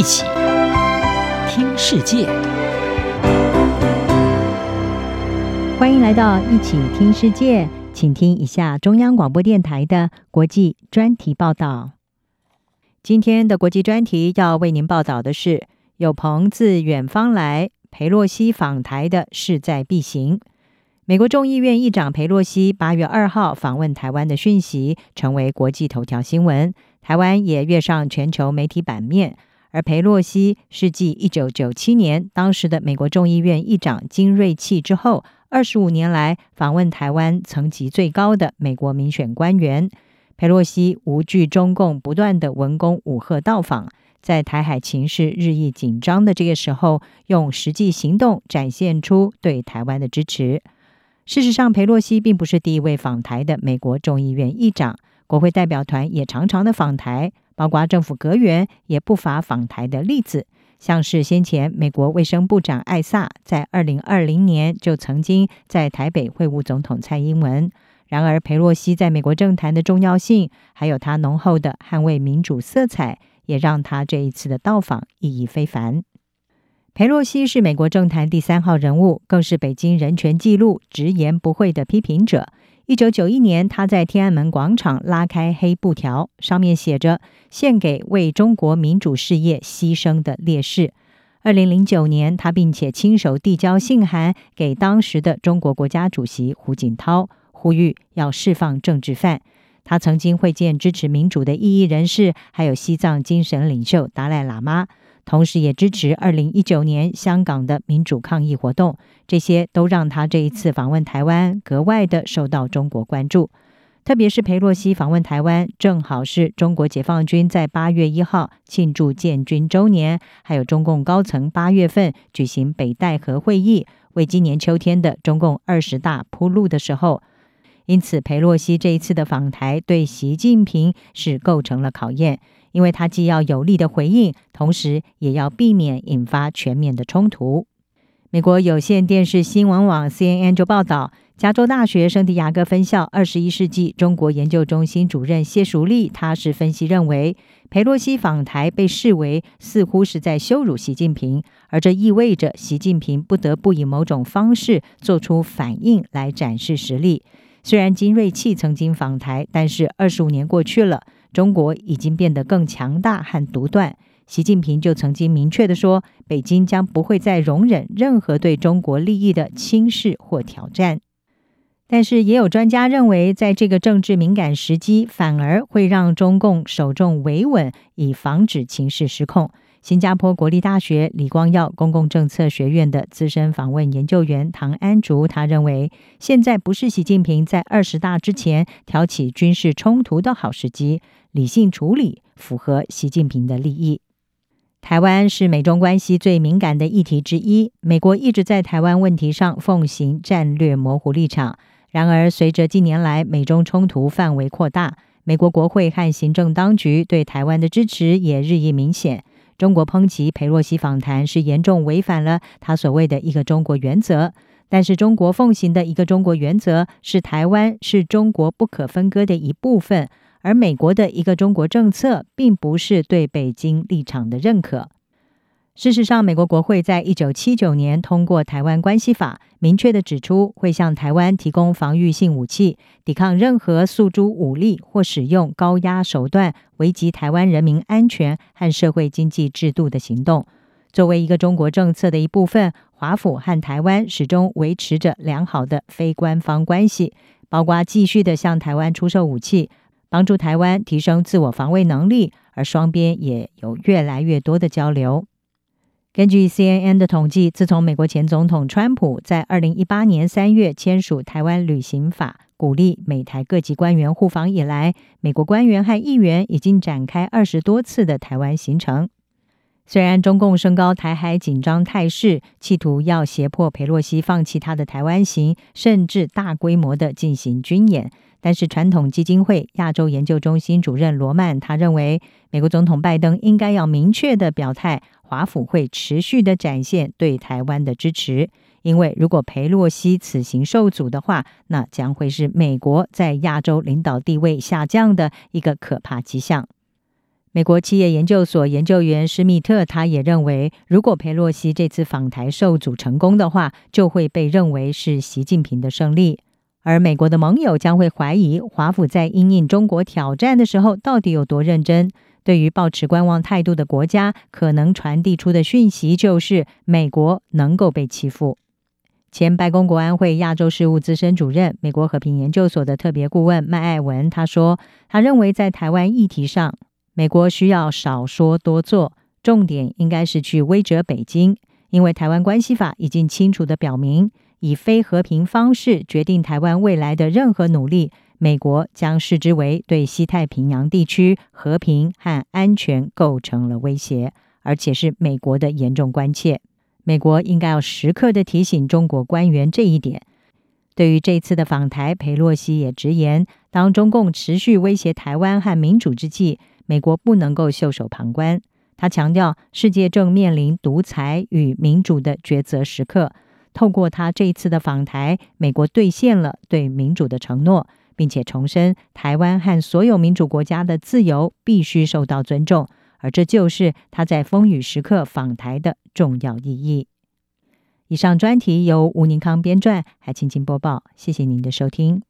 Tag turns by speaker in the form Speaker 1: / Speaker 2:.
Speaker 1: 一起听世界，
Speaker 2: 欢迎来到一起听世界，请听一下中央广播电台的国际专题报道。今天的国际专题要为您报道的是：有朋自远方来，裴洛西访台的势在必行。美国众议院议长裴洛西八月二号访问台湾的讯息成为国际头条新闻，台湾也跃上全球媒体版面。而裴洛西是继一九九七年当时的美国众议院议长金瑞气之后，二十五年来访问台湾层级最高的美国民选官员。裴洛西无惧中共不断的文攻武吓到访，在台海情势日益紧张的这个时候，用实际行动展现出对台湾的支持。事实上，裴洛西并不是第一位访台的美国众议院议长，国会代表团也常常的访台，包括政府阁员也不乏访台的例子，像是先前美国卫生部长艾萨在二零二零年就曾经在台北会晤总统蔡英文。然而，裴洛西在美国政坛的重要性，还有他浓厚的捍卫民主色彩，也让他这一次的到访意义非凡。裴洛西是美国政坛第三号人物，更是北京人权记录直言不讳的批评者。一九九一年，他在天安门广场拉开黑布条，上面写着“献给为中国民主事业牺牲的烈士”。二零零九年，他并且亲手递交信函给当时的中国国家主席胡锦涛，呼吁要释放政治犯。他曾经会见支持民主的异议人士，还有西藏精神领袖达赖喇嘛。同时，也支持二零一九年香港的民主抗议活动，这些都让他这一次访问台湾格外的受到中国关注。特别是裴洛西访问台湾，正好是中国解放军在八月一号庆祝建军周年，还有中共高层八月份举行北戴河会议，为今年秋天的中共二十大铺路的时候。因此，裴洛西这一次的访台，对习近平是构成了考验。因为他既要有力的回应，同时也要避免引发全面的冲突。美国有线电视新闻网 CNN 就报道，加州大学圣地亚哥分校二十一世纪中国研究中心主任谢淑丽，他是分析认为，佩洛西访台被视为似乎是在羞辱习近平，而这意味着习近平不得不以某种方式做出反应来展示实力。虽然金瑞气曾经访台，但是二十五年过去了。中国已经变得更强大和独断。习近平就曾经明确的说，北京将不会再容忍任何对中国利益的轻视或挑战。但是，也有专家认为，在这个政治敏感时机，反而会让中共首重维稳，以防止情势失控。新加坡国立大学李光耀公共政策学院的资深访问研究员唐安竹，他认为，现在不是习近平在二十大之前挑起军事冲突的好时机。理性处理符合习近平的利益。台湾是美中关系最敏感的议题之一，美国一直在台湾问题上奉行战略模糊立场。然而，随着近年来美中冲突范围扩大，美国国会和行政当局对台湾的支持也日益明显。中国抨击裴洛西访谈是严重违反了他所谓的一个中国原则。但是，中国奉行的一个中国原则是台湾是中国不可分割的一部分。而美国的一个中国政策，并不是对北京立场的认可。事实上，美国国会在一九七九年通过《台湾关系法》，明确地指出会向台湾提供防御性武器，抵抗任何诉诸武力或使用高压手段危及台湾人民安全和社会经济制度的行动。作为一个中国政策的一部分，华府和台湾始终维持着良好的非官方关系，包括继续地向台湾出售武器。帮助台湾提升自我防卫能力，而双边也有越来越多的交流。根据 CNN 的统计，自从美国前总统川普在二零一八年三月签署《台湾旅行法》，鼓励美台各级官员互访以来，美国官员和议员已经展开二十多次的台湾行程。虽然中共升高台海紧张态势，企图要胁迫裴洛西放弃他的台湾行，甚至大规模的进行军演。但是，传统基金会亚洲研究中心主任罗曼他认为，美国总统拜登应该要明确的表态，华府会持续的展现对台湾的支持。因为如果裴洛西此行受阻的话，那将会是美国在亚洲领导地位下降的一个可怕迹象。美国企业研究所研究员施密特他也认为，如果裴洛西这次访台受阻成功的话，就会被认为是习近平的胜利，而美国的盟友将会怀疑华府在因应中国挑战的时候到底有多认真。对于抱持观望态度的国家，可能传递出的讯息就是美国能够被欺负。前白宫国安会亚洲事务资深主任、美国和平研究所的特别顾问麦爱文他说，他认为在台湾议题上。美国需要少说多做，重点应该是去威折北京，因为《台湾关系法》已经清楚地表明，以非和平方式决定台湾未来的任何努力，美国将视之为对西太平洋地区和平和安全构成了威胁，而且是美国的严重关切。美国应该要时刻的提醒中国官员这一点。对于这次的访台，裴洛西也直言，当中共持续威胁台湾和民主之际，美国不能够袖手旁观。他强调，世界正面临独裁与民主的抉择时刻。透过他这一次的访台，美国兑现了对民主的承诺，并且重申台湾和所有民主国家的自由必须受到尊重。而这就是他在风雨时刻访台的重要意义。以上专题由吴宁康编撰，还请播报。谢谢您的收听。